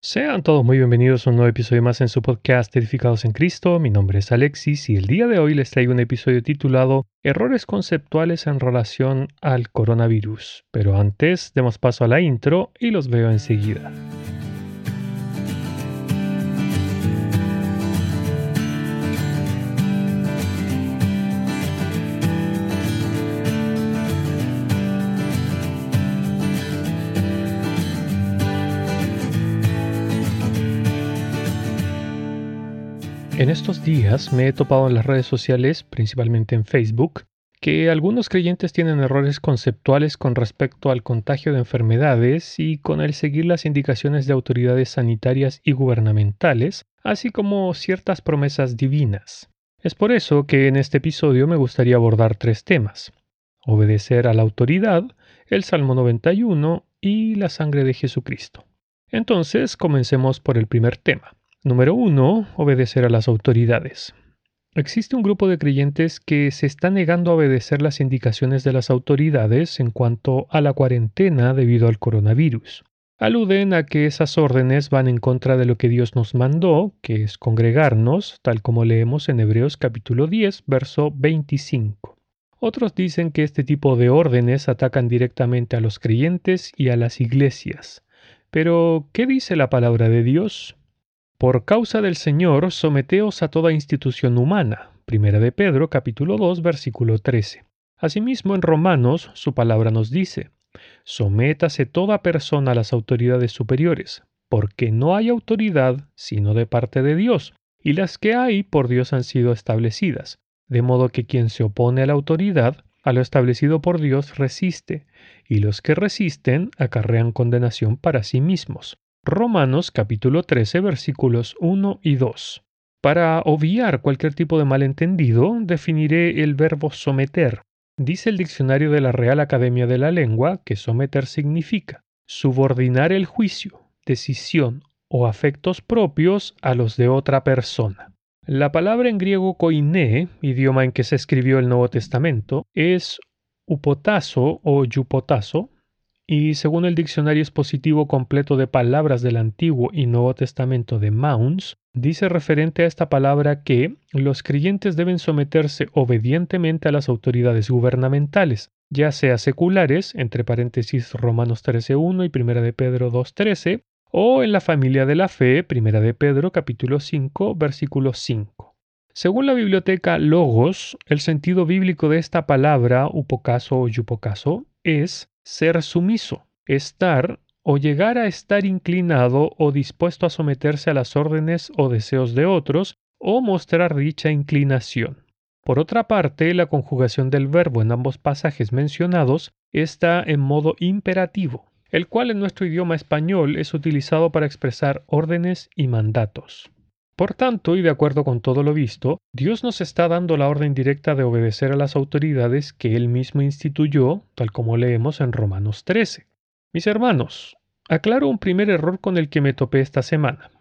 Sean todos muy bienvenidos a un nuevo episodio más en su podcast Edificados en Cristo. Mi nombre es Alexis y el día de hoy les traigo un episodio titulado Errores conceptuales en relación al coronavirus. Pero antes, demos paso a la intro y los veo enseguida. En estos días me he topado en las redes sociales, principalmente en Facebook, que algunos creyentes tienen errores conceptuales con respecto al contagio de enfermedades y con el seguir las indicaciones de autoridades sanitarias y gubernamentales, así como ciertas promesas divinas. Es por eso que en este episodio me gustaría abordar tres temas. Obedecer a la autoridad, el Salmo 91 y la sangre de Jesucristo. Entonces, comencemos por el primer tema. Número 1. Obedecer a las autoridades. Existe un grupo de creyentes que se está negando a obedecer las indicaciones de las autoridades en cuanto a la cuarentena debido al coronavirus. Aluden a que esas órdenes van en contra de lo que Dios nos mandó, que es congregarnos, tal como leemos en Hebreos capítulo 10, verso 25. Otros dicen que este tipo de órdenes atacan directamente a los creyentes y a las iglesias. Pero, ¿qué dice la palabra de Dios? Por causa del Señor, someteos a toda institución humana. Primera de Pedro, capítulo 2, versículo 13. Asimismo, en Romanos, su palabra nos dice, Sométase toda persona a las autoridades superiores, porque no hay autoridad sino de parte de Dios, y las que hay por Dios han sido establecidas, de modo que quien se opone a la autoridad, a lo establecido por Dios resiste, y los que resisten acarrean condenación para sí mismos. Romanos capítulo 13 versículos 1 y 2. Para obviar cualquier tipo de malentendido, definiré el verbo someter. Dice el diccionario de la Real Academia de la Lengua que someter significa subordinar el juicio, decisión o afectos propios a los de otra persona. La palabra en griego koiné, idioma en que se escribió el Nuevo Testamento, es upotazo o yupotazo, y según el diccionario expositivo completo de palabras del Antiguo y Nuevo Testamento de Mounds, dice referente a esta palabra que los creyentes deben someterse obedientemente a las autoridades gubernamentales, ya sea seculares, entre paréntesis Romanos 13.1 y 1 de Pedro 2.13, o en la familia de la fe, 1 de Pedro capítulo 5, versículo 5. Según la biblioteca Logos, el sentido bíblico de esta palabra, upocaso o yupocaso, es ser sumiso, estar o llegar a estar inclinado o dispuesto a someterse a las órdenes o deseos de otros, o mostrar dicha inclinación. Por otra parte, la conjugación del verbo en ambos pasajes mencionados está en modo imperativo, el cual en nuestro idioma español es utilizado para expresar órdenes y mandatos. Por tanto, y de acuerdo con todo lo visto, Dios nos está dando la orden directa de obedecer a las autoridades que Él mismo instituyó, tal como leemos en Romanos 13. Mis hermanos, aclaro un primer error con el que me topé esta semana.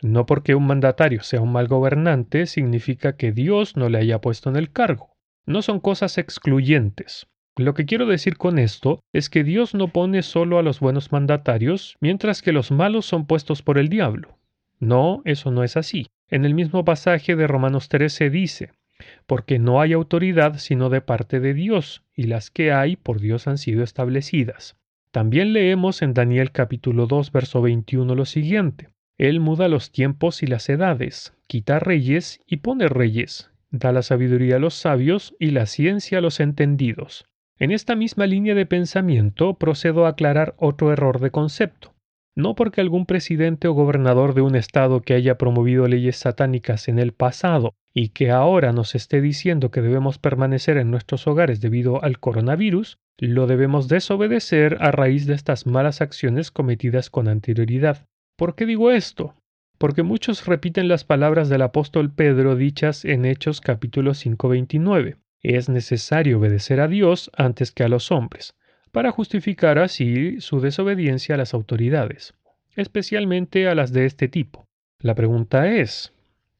No porque un mandatario sea un mal gobernante significa que Dios no le haya puesto en el cargo. No son cosas excluyentes. Lo que quiero decir con esto es que Dios no pone solo a los buenos mandatarios, mientras que los malos son puestos por el diablo. No, eso no es así. En el mismo pasaje de Romanos 13 dice, porque no hay autoridad sino de parte de Dios, y las que hay por Dios han sido establecidas. También leemos en Daniel capítulo 2 verso 21 lo siguiente, Él muda los tiempos y las edades, quita reyes y pone reyes, da la sabiduría a los sabios y la ciencia a los entendidos. En esta misma línea de pensamiento procedo a aclarar otro error de concepto no porque algún presidente o gobernador de un estado que haya promovido leyes satánicas en el pasado y que ahora nos esté diciendo que debemos permanecer en nuestros hogares debido al coronavirus, lo debemos desobedecer a raíz de estas malas acciones cometidas con anterioridad. ¿Por qué digo esto? Porque muchos repiten las palabras del apóstol Pedro dichas en Hechos capítulo 5:29. Es necesario obedecer a Dios antes que a los hombres para justificar así su desobediencia a las autoridades, especialmente a las de este tipo. La pregunta es,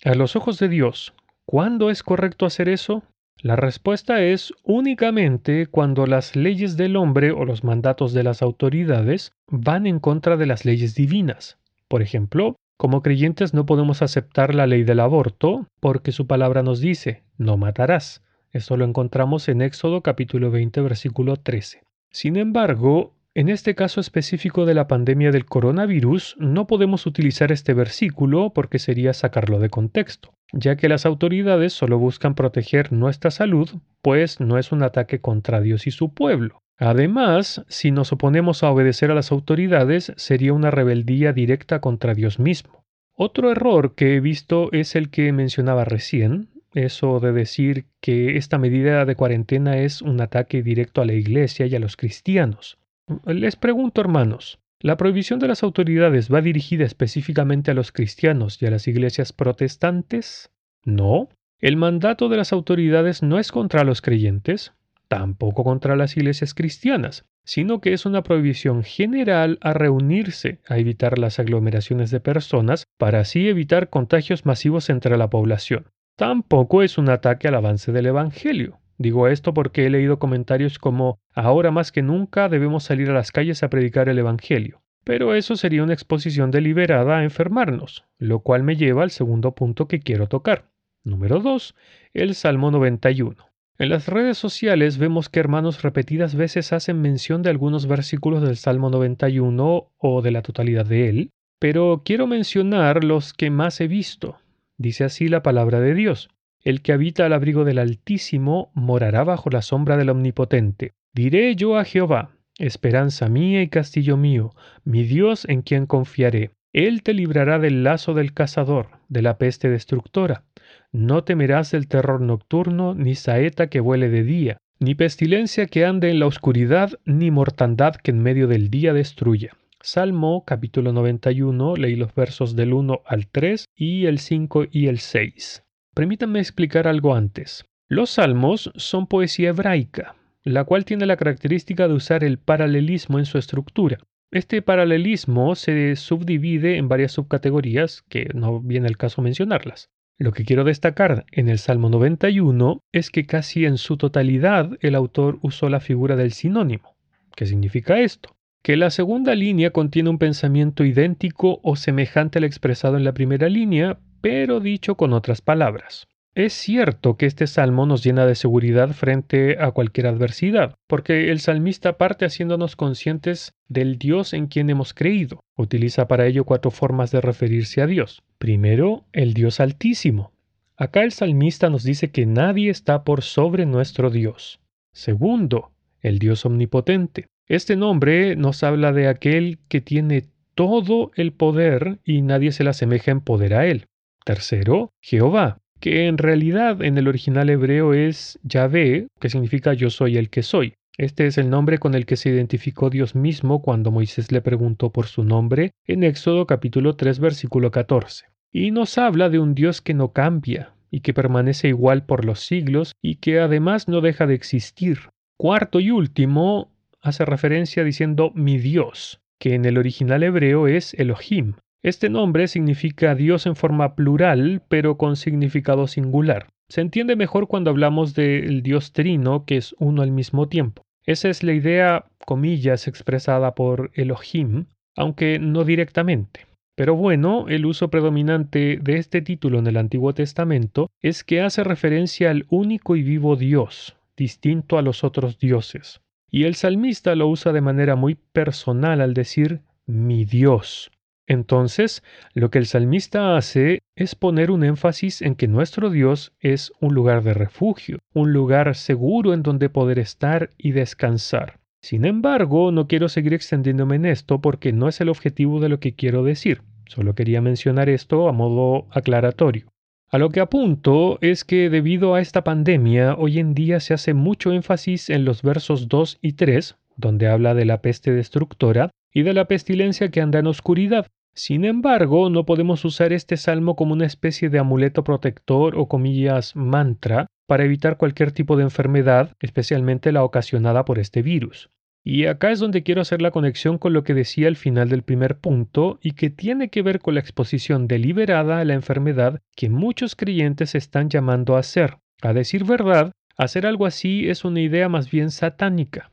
a los ojos de Dios, ¿cuándo es correcto hacer eso? La respuesta es únicamente cuando las leyes del hombre o los mandatos de las autoridades van en contra de las leyes divinas. Por ejemplo, como creyentes no podemos aceptar la ley del aborto porque su palabra nos dice, no matarás. Esto lo encontramos en Éxodo capítulo 20 versículo 13. Sin embargo, en este caso específico de la pandemia del coronavirus, no podemos utilizar este versículo porque sería sacarlo de contexto, ya que las autoridades solo buscan proteger nuestra salud, pues no es un ataque contra Dios y su pueblo. Además, si nos oponemos a obedecer a las autoridades, sería una rebeldía directa contra Dios mismo. Otro error que he visto es el que mencionaba recién, eso de decir que esta medida de cuarentena es un ataque directo a la Iglesia y a los cristianos. Les pregunto, hermanos, ¿la prohibición de las autoridades va dirigida específicamente a los cristianos y a las iglesias protestantes? No. El mandato de las autoridades no es contra los creyentes, tampoco contra las iglesias cristianas, sino que es una prohibición general a reunirse, a evitar las aglomeraciones de personas, para así evitar contagios masivos entre la población. Tampoco es un ataque al avance del Evangelio. Digo esto porque he leído comentarios como ahora más que nunca debemos salir a las calles a predicar el Evangelio. Pero eso sería una exposición deliberada a enfermarnos, lo cual me lleva al segundo punto que quiero tocar. Número 2. El Salmo 91. En las redes sociales vemos que hermanos repetidas veces hacen mención de algunos versículos del Salmo 91 o de la totalidad de él, pero quiero mencionar los que más he visto. Dice así la palabra de Dios. El que habita al abrigo del Altísimo morará bajo la sombra del Omnipotente. Diré yo a Jehová, esperanza mía y castillo mío, mi Dios en quien confiaré. Él te librará del lazo del cazador, de la peste destructora. No temerás del terror nocturno, ni saeta que vuele de día, ni pestilencia que ande en la oscuridad, ni mortandad que en medio del día destruya. Salmo capítulo 91, leí los versos del 1 al 3 y el 5 y el 6. Permítanme explicar algo antes. Los salmos son poesía hebraica, la cual tiene la característica de usar el paralelismo en su estructura. Este paralelismo se subdivide en varias subcategorías, que no viene el caso mencionarlas. Lo que quiero destacar en el Salmo 91 es que casi en su totalidad el autor usó la figura del sinónimo. ¿Qué significa esto? Que la segunda línea contiene un pensamiento idéntico o semejante al expresado en la primera línea, pero dicho con otras palabras. Es cierto que este salmo nos llena de seguridad frente a cualquier adversidad, porque el salmista parte haciéndonos conscientes del Dios en quien hemos creído. Utiliza para ello cuatro formas de referirse a Dios. Primero, el Dios altísimo. Acá el salmista nos dice que nadie está por sobre nuestro Dios. Segundo, el Dios omnipotente. Este nombre nos habla de aquel que tiene todo el poder y nadie se le asemeja en poder a él. Tercero, Jehová, que en realidad en el original hebreo es Yahvé, que significa yo soy el que soy. Este es el nombre con el que se identificó Dios mismo cuando Moisés le preguntó por su nombre en Éxodo capítulo 3 versículo 14. Y nos habla de un Dios que no cambia y que permanece igual por los siglos y que además no deja de existir. Cuarto y último, hace referencia diciendo mi Dios, que en el original hebreo es Elohim, este nombre significa Dios en forma plural, pero con significado singular. Se entiende mejor cuando hablamos del Dios trino, que es uno al mismo tiempo. Esa es la idea, comillas, expresada por Elohim, aunque no directamente. Pero bueno, el uso predominante de este título en el Antiguo Testamento es que hace referencia al único y vivo Dios, distinto a los otros dioses. Y el salmista lo usa de manera muy personal al decir mi Dios. Entonces, lo que el salmista hace es poner un énfasis en que nuestro Dios es un lugar de refugio, un lugar seguro en donde poder estar y descansar. Sin embargo, no quiero seguir extendiéndome en esto porque no es el objetivo de lo que quiero decir. Solo quería mencionar esto a modo aclaratorio. A lo que apunto es que debido a esta pandemia, hoy en día se hace mucho énfasis en los versos 2 y 3, donde habla de la peste destructora y de la pestilencia que anda en oscuridad, sin embargo, no podemos usar este salmo como una especie de amuleto protector o comillas mantra para evitar cualquier tipo de enfermedad, especialmente la ocasionada por este virus. Y acá es donde quiero hacer la conexión con lo que decía al final del primer punto y que tiene que ver con la exposición deliberada a la enfermedad que muchos creyentes están llamando a hacer. A decir verdad, hacer algo así es una idea más bien satánica.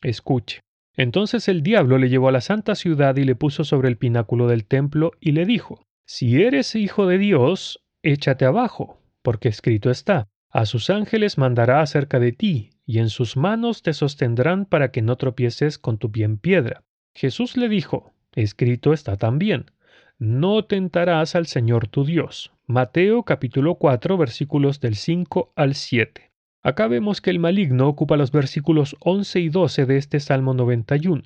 Escuche. Entonces el diablo le llevó a la santa ciudad y le puso sobre el pináculo del templo y le dijo, Si eres hijo de Dios, échate abajo, porque escrito está, a sus ángeles mandará acerca de ti, y en sus manos te sostendrán para que no tropieces con tu pie en piedra. Jesús le dijo, escrito está también, no tentarás al Señor tu Dios. Mateo capítulo 4 versículos del 5 al 7. Acá vemos que el maligno ocupa los versículos 11 y 12 de este Salmo 91.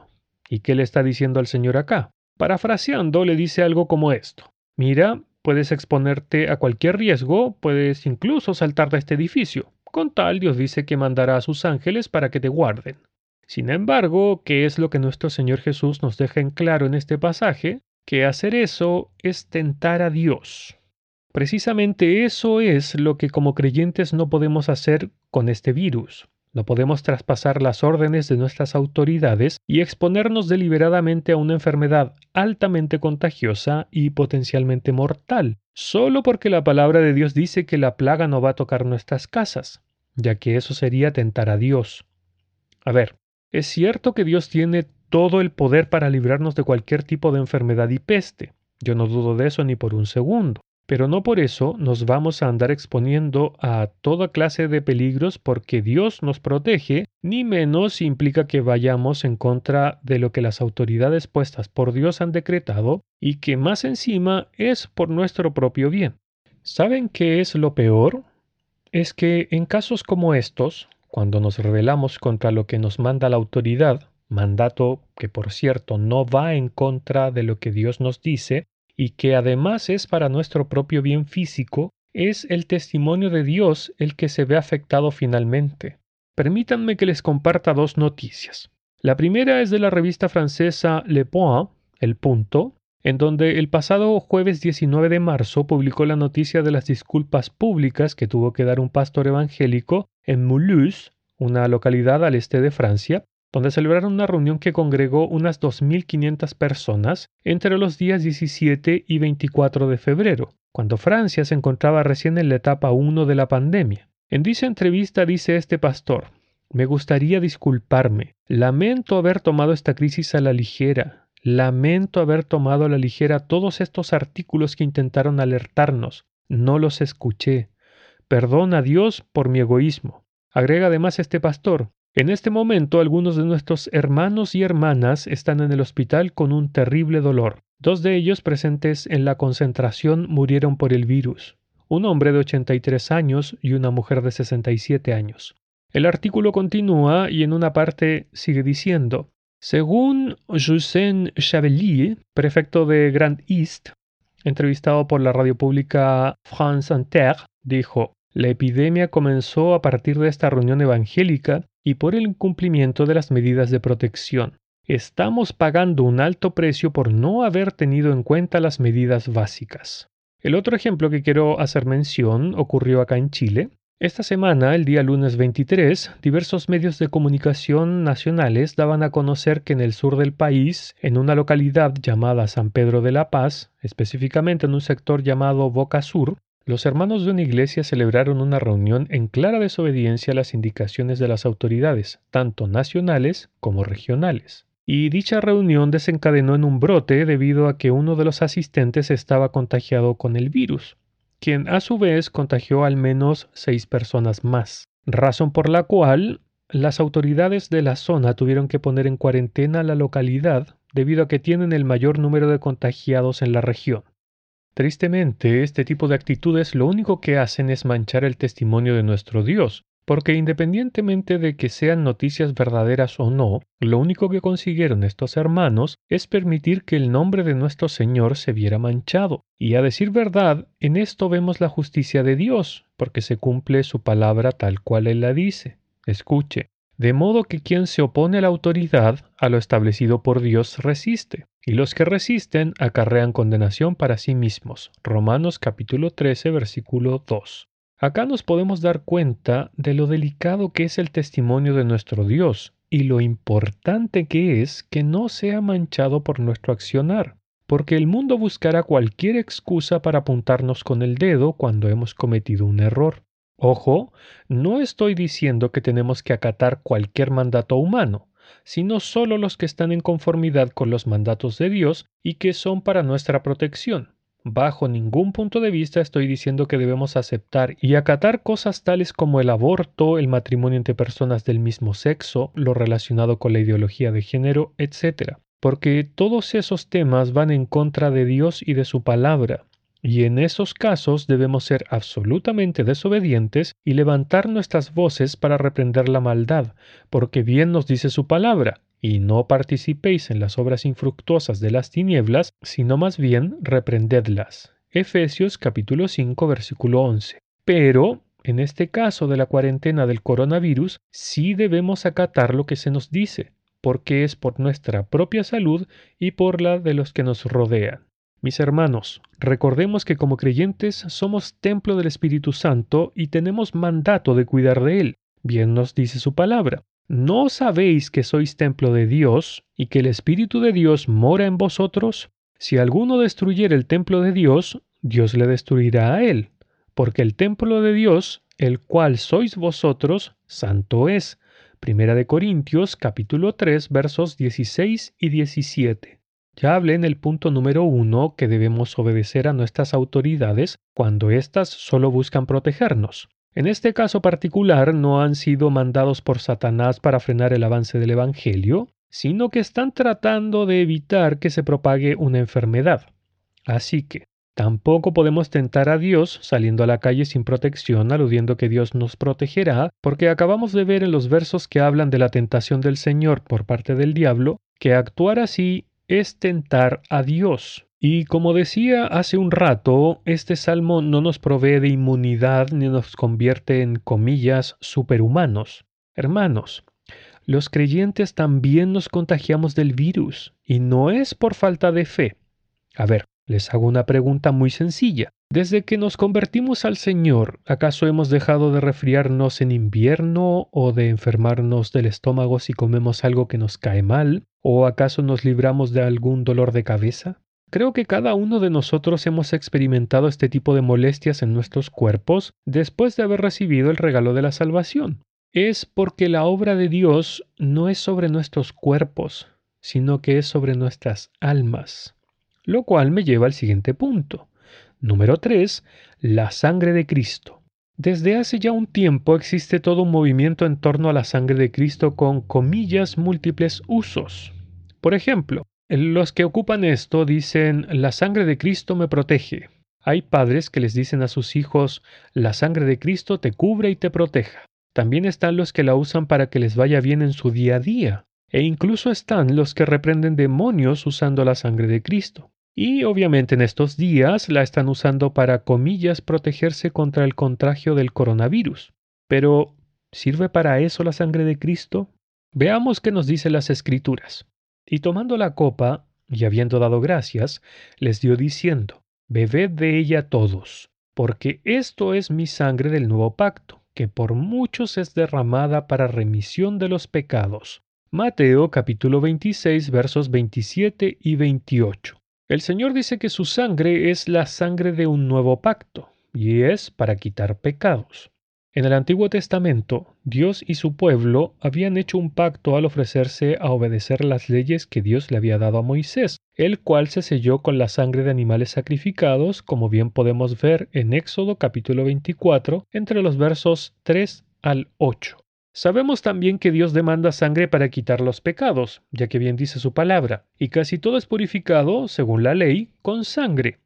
¿Y qué le está diciendo al Señor acá? Parafraseando, le dice algo como esto. Mira, puedes exponerte a cualquier riesgo, puedes incluso saltar de este edificio. Con tal, Dios dice que mandará a sus ángeles para que te guarden. Sin embargo, ¿qué es lo que nuestro Señor Jesús nos deja en claro en este pasaje? Que hacer eso es tentar a Dios. Precisamente eso es lo que como creyentes no podemos hacer con este virus. No podemos traspasar las órdenes de nuestras autoridades y exponernos deliberadamente a una enfermedad altamente contagiosa y potencialmente mortal, solo porque la palabra de Dios dice que la plaga no va a tocar nuestras casas, ya que eso sería tentar a Dios. A ver, es cierto que Dios tiene todo el poder para librarnos de cualquier tipo de enfermedad y peste. Yo no dudo de eso ni por un segundo. Pero no por eso nos vamos a andar exponiendo a toda clase de peligros porque Dios nos protege, ni menos implica que vayamos en contra de lo que las autoridades puestas por Dios han decretado y que más encima es por nuestro propio bien. ¿Saben qué es lo peor? Es que en casos como estos, cuando nos rebelamos contra lo que nos manda la autoridad, mandato que por cierto no va en contra de lo que Dios nos dice, y que además es para nuestro propio bien físico, es el testimonio de Dios el que se ve afectado finalmente. Permítanme que les comparta dos noticias. La primera es de la revista francesa Le Point, El Punto, en donde el pasado jueves 19 de marzo publicó la noticia de las disculpas públicas que tuvo que dar un pastor evangélico en Mulhouse, una localidad al este de Francia, donde celebraron una reunión que congregó unas 2.500 personas entre los días 17 y 24 de febrero, cuando Francia se encontraba recién en la etapa 1 de la pandemia. En dicha entrevista dice este pastor, me gustaría disculparme, lamento haber tomado esta crisis a la ligera, lamento haber tomado a la ligera todos estos artículos que intentaron alertarnos, no los escuché, perdón a Dios por mi egoísmo. Agrega además este pastor, en este momento algunos de nuestros hermanos y hermanas están en el hospital con un terrible dolor. Dos de ellos presentes en la concentración murieron por el virus, un hombre de 83 años y una mujer de 67 años. El artículo continúa y en una parte sigue diciendo, según Justin Chavelier, prefecto de Grand East, entrevistado por la radio pública France Inter, dijo, la epidemia comenzó a partir de esta reunión evangélica y por el incumplimiento de las medidas de protección. Estamos pagando un alto precio por no haber tenido en cuenta las medidas básicas. El otro ejemplo que quiero hacer mención ocurrió acá en Chile. Esta semana, el día lunes 23, diversos medios de comunicación nacionales daban a conocer que en el sur del país, en una localidad llamada San Pedro de la Paz, específicamente en un sector llamado Boca Sur, los hermanos de una iglesia celebraron una reunión en clara desobediencia a las indicaciones de las autoridades, tanto nacionales como regionales. Y dicha reunión desencadenó en un brote debido a que uno de los asistentes estaba contagiado con el virus, quien a su vez contagió al menos seis personas más, razón por la cual las autoridades de la zona tuvieron que poner en cuarentena la localidad debido a que tienen el mayor número de contagiados en la región. Tristemente, este tipo de actitudes lo único que hacen es manchar el testimonio de nuestro Dios, porque independientemente de que sean noticias verdaderas o no, lo único que consiguieron estos hermanos es permitir que el nombre de nuestro Señor se viera manchado. Y a decir verdad, en esto vemos la justicia de Dios, porque se cumple su palabra tal cual Él la dice. Escuche, de modo que quien se opone a la autoridad, a lo establecido por Dios, resiste y los que resisten acarrean condenación para sí mismos. Romanos capítulo 13 versículo 2. Acá nos podemos dar cuenta de lo delicado que es el testimonio de nuestro Dios y lo importante que es que no sea manchado por nuestro accionar, porque el mundo buscará cualquier excusa para apuntarnos con el dedo cuando hemos cometido un error. Ojo, no estoy diciendo que tenemos que acatar cualquier mandato humano, sino solo los que están en conformidad con los mandatos de Dios y que son para nuestra protección. Bajo ningún punto de vista estoy diciendo que debemos aceptar y acatar cosas tales como el aborto, el matrimonio entre personas del mismo sexo, lo relacionado con la ideología de género, etc. Porque todos esos temas van en contra de Dios y de su palabra. Y en esos casos debemos ser absolutamente desobedientes y levantar nuestras voces para reprender la maldad, porque bien nos dice su palabra, y no participéis en las obras infructuosas de las tinieblas, sino más bien reprendedlas. Efesios capítulo 5 versículo 11. Pero, en este caso de la cuarentena del coronavirus, sí debemos acatar lo que se nos dice, porque es por nuestra propia salud y por la de los que nos rodean. Mis hermanos, recordemos que como creyentes somos templo del Espíritu Santo y tenemos mandato de cuidar de él. Bien nos dice su palabra. ¿No sabéis que sois templo de Dios y que el Espíritu de Dios mora en vosotros? Si alguno destruyere el templo de Dios, Dios le destruirá a él, porque el templo de Dios, el cual sois vosotros, santo es. Primera de Corintios capítulo 3 versos 16 y 17. Ya hablé en el punto número uno que debemos obedecer a nuestras autoridades cuando éstas solo buscan protegernos. En este caso particular no han sido mandados por Satanás para frenar el avance del Evangelio, sino que están tratando de evitar que se propague una enfermedad. Así que tampoco podemos tentar a Dios saliendo a la calle sin protección, aludiendo que Dios nos protegerá, porque acabamos de ver en los versos que hablan de la tentación del Señor por parte del diablo, que actuar así es tentar a Dios. Y como decía hace un rato, este salmo no nos provee de inmunidad ni nos convierte en comillas superhumanos. Hermanos, los creyentes también nos contagiamos del virus, y no es por falta de fe. A ver, les hago una pregunta muy sencilla. Desde que nos convertimos al Señor, ¿acaso hemos dejado de resfriarnos en invierno o de enfermarnos del estómago si comemos algo que nos cae mal? ¿O acaso nos libramos de algún dolor de cabeza? Creo que cada uno de nosotros hemos experimentado este tipo de molestias en nuestros cuerpos después de haber recibido el regalo de la salvación. Es porque la obra de Dios no es sobre nuestros cuerpos, sino que es sobre nuestras almas. Lo cual me lleva al siguiente punto. Número 3. La sangre de Cristo. Desde hace ya un tiempo existe todo un movimiento en torno a la sangre de Cristo con comillas múltiples usos. Por ejemplo, los que ocupan esto dicen, la sangre de Cristo me protege. Hay padres que les dicen a sus hijos, la sangre de Cristo te cubre y te proteja. También están los que la usan para que les vaya bien en su día a día. E incluso están los que reprenden demonios usando la sangre de Cristo. Y obviamente en estos días la están usando para, comillas, protegerse contra el contagio del coronavirus. Pero, ¿sirve para eso la sangre de Cristo? Veamos qué nos dice las Escrituras. Y tomando la copa, y habiendo dado gracias, les dio diciendo, Bebed de ella todos, porque esto es mi sangre del nuevo pacto, que por muchos es derramada para remisión de los pecados. Mateo capítulo 26 versos 27 y 28. El Señor dice que su sangre es la sangre de un nuevo pacto, y es para quitar pecados. En el Antiguo Testamento, Dios y su pueblo habían hecho un pacto al ofrecerse a obedecer las leyes que Dios le había dado a Moisés, el cual se selló con la sangre de animales sacrificados, como bien podemos ver en Éxodo capítulo 24, entre los versos 3 al 8. Sabemos también que Dios demanda sangre para quitar los pecados, ya que bien dice su palabra, y casi todo es purificado, según la ley, con sangre,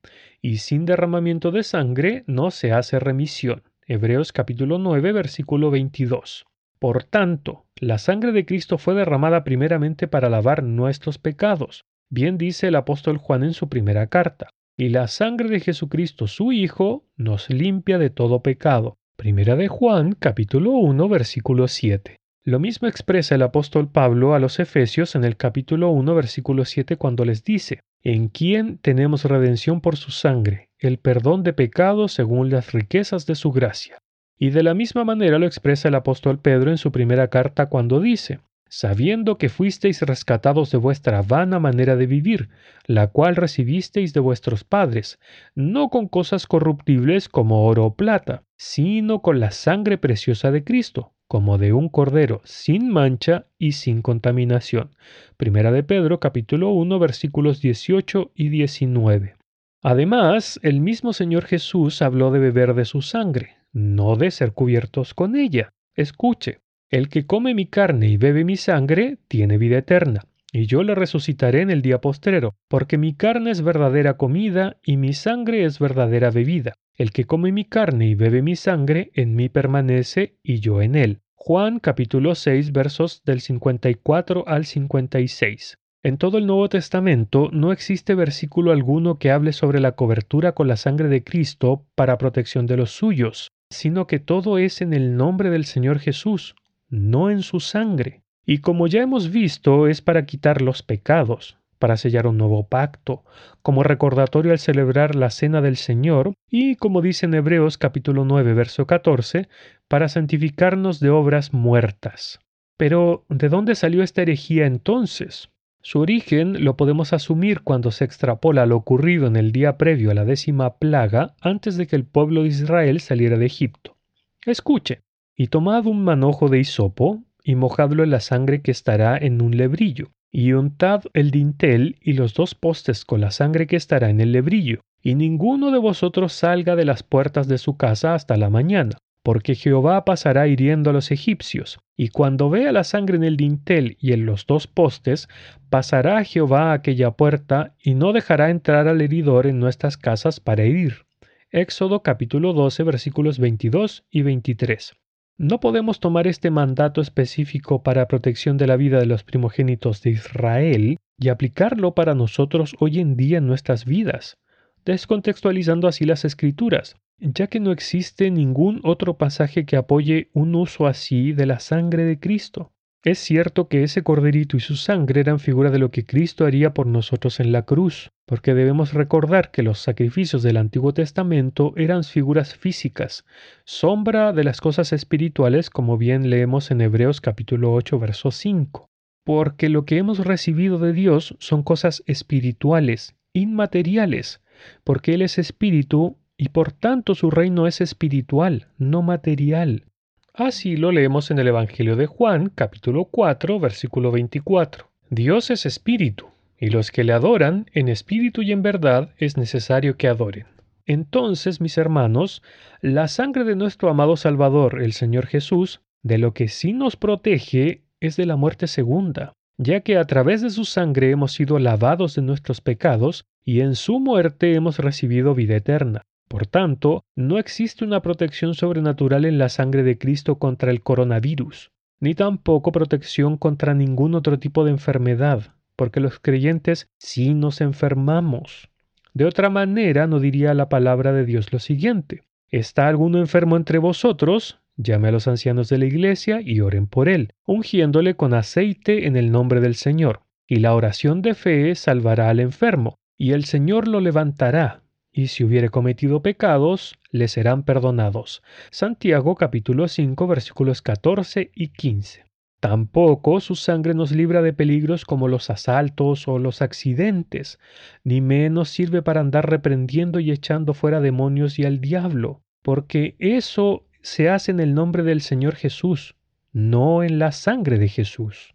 y sin derramamiento de sangre no se hace remisión. Hebreos capítulo 9, versículo 22. Por tanto, la sangre de Cristo fue derramada primeramente para lavar nuestros pecados, bien dice el apóstol Juan en su primera carta, y la sangre de Jesucristo su Hijo nos limpia de todo pecado. Primera de Juan capítulo 1 versículo 7. Lo mismo expresa el apóstol Pablo a los Efesios en el capítulo 1 versículo 7 cuando les dice, en quien tenemos redención por su sangre, el perdón de pecados según las riquezas de su gracia. Y de la misma manera lo expresa el apóstol Pedro en su primera carta cuando dice, sabiendo que fuisteis rescatados de vuestra vana manera de vivir, la cual recibisteis de vuestros padres, no con cosas corruptibles como oro o plata, sino con la sangre preciosa de Cristo, como de un cordero sin mancha y sin contaminación. Primera de Pedro capítulo 1 versículos 18 y 19. Además, el mismo Señor Jesús habló de beber de su sangre, no de ser cubiertos con ella. Escuche, el que come mi carne y bebe mi sangre tiene vida eterna, y yo le resucitaré en el día postrero, porque mi carne es verdadera comida y mi sangre es verdadera bebida. El que come mi carne y bebe mi sangre, en mí permanece y yo en él. Juan capítulo 6 versos del 54 al 56. En todo el Nuevo Testamento no existe versículo alguno que hable sobre la cobertura con la sangre de Cristo para protección de los suyos, sino que todo es en el nombre del Señor Jesús, no en su sangre. Y como ya hemos visto, es para quitar los pecados, para sellar un nuevo pacto, como recordatorio al celebrar la cena del Señor y, como dice en Hebreos capítulo 9, verso 14, para santificarnos de obras muertas. Pero, ¿de dónde salió esta herejía entonces? Su origen lo podemos asumir cuando se extrapola lo ocurrido en el día previo a la décima plaga antes de que el pueblo de Israel saliera de Egipto. Escuche, y tomad un manojo de hisopo y mojadlo en la sangre que estará en un lebrillo, y untad el dintel y los dos postes con la sangre que estará en el lebrillo, y ninguno de vosotros salga de las puertas de su casa hasta la mañana, porque Jehová pasará hiriendo a los egipcios, y cuando vea la sangre en el dintel y en los dos postes, pasará Jehová a aquella puerta, y no dejará entrar al heridor en nuestras casas para herir. Éxodo capítulo 12 versículos 22 y 23. No podemos tomar este mandato específico para protección de la vida de los primogénitos de Israel y aplicarlo para nosotros hoy en día en nuestras vidas, descontextualizando así las escrituras, ya que no existe ningún otro pasaje que apoye un uso así de la sangre de Cristo. Es cierto que ese corderito y su sangre eran figura de lo que Cristo haría por nosotros en la cruz, porque debemos recordar que los sacrificios del Antiguo Testamento eran figuras físicas, sombra de las cosas espirituales, como bien leemos en Hebreos capítulo 8, verso 5. Porque lo que hemos recibido de Dios son cosas espirituales, inmateriales, porque Él es espíritu y por tanto su reino es espiritual, no material. Así lo leemos en el Evangelio de Juan, capítulo 4, versículo 24. Dios es espíritu, y los que le adoran en espíritu y en verdad es necesario que adoren. Entonces, mis hermanos, la sangre de nuestro amado Salvador, el Señor Jesús, de lo que sí nos protege es de la muerte segunda, ya que a través de su sangre hemos sido lavados de nuestros pecados y en su muerte hemos recibido vida eterna. Por tanto, no existe una protección sobrenatural en la sangre de Cristo contra el coronavirus, ni tampoco protección contra ningún otro tipo de enfermedad, porque los creyentes sí nos enfermamos. De otra manera, no diría la palabra de Dios lo siguiente. ¿Está alguno enfermo entre vosotros? Llame a los ancianos de la iglesia y oren por él, ungiéndole con aceite en el nombre del Señor. Y la oración de fe salvará al enfermo, y el Señor lo levantará y si hubiere cometido pecados, le serán perdonados. Santiago capítulo 5 versículos 14 y 15. Tampoco su sangre nos libra de peligros como los asaltos o los accidentes, ni menos sirve para andar reprendiendo y echando fuera demonios y al diablo, porque eso se hace en el nombre del Señor Jesús, no en la sangre de Jesús.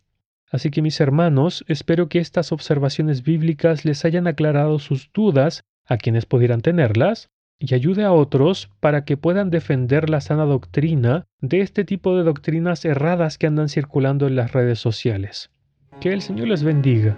Así que mis hermanos, espero que estas observaciones bíblicas les hayan aclarado sus dudas a quienes pudieran tenerlas y ayude a otros para que puedan defender la sana doctrina de este tipo de doctrinas erradas que andan circulando en las redes sociales. Que el Señor les bendiga.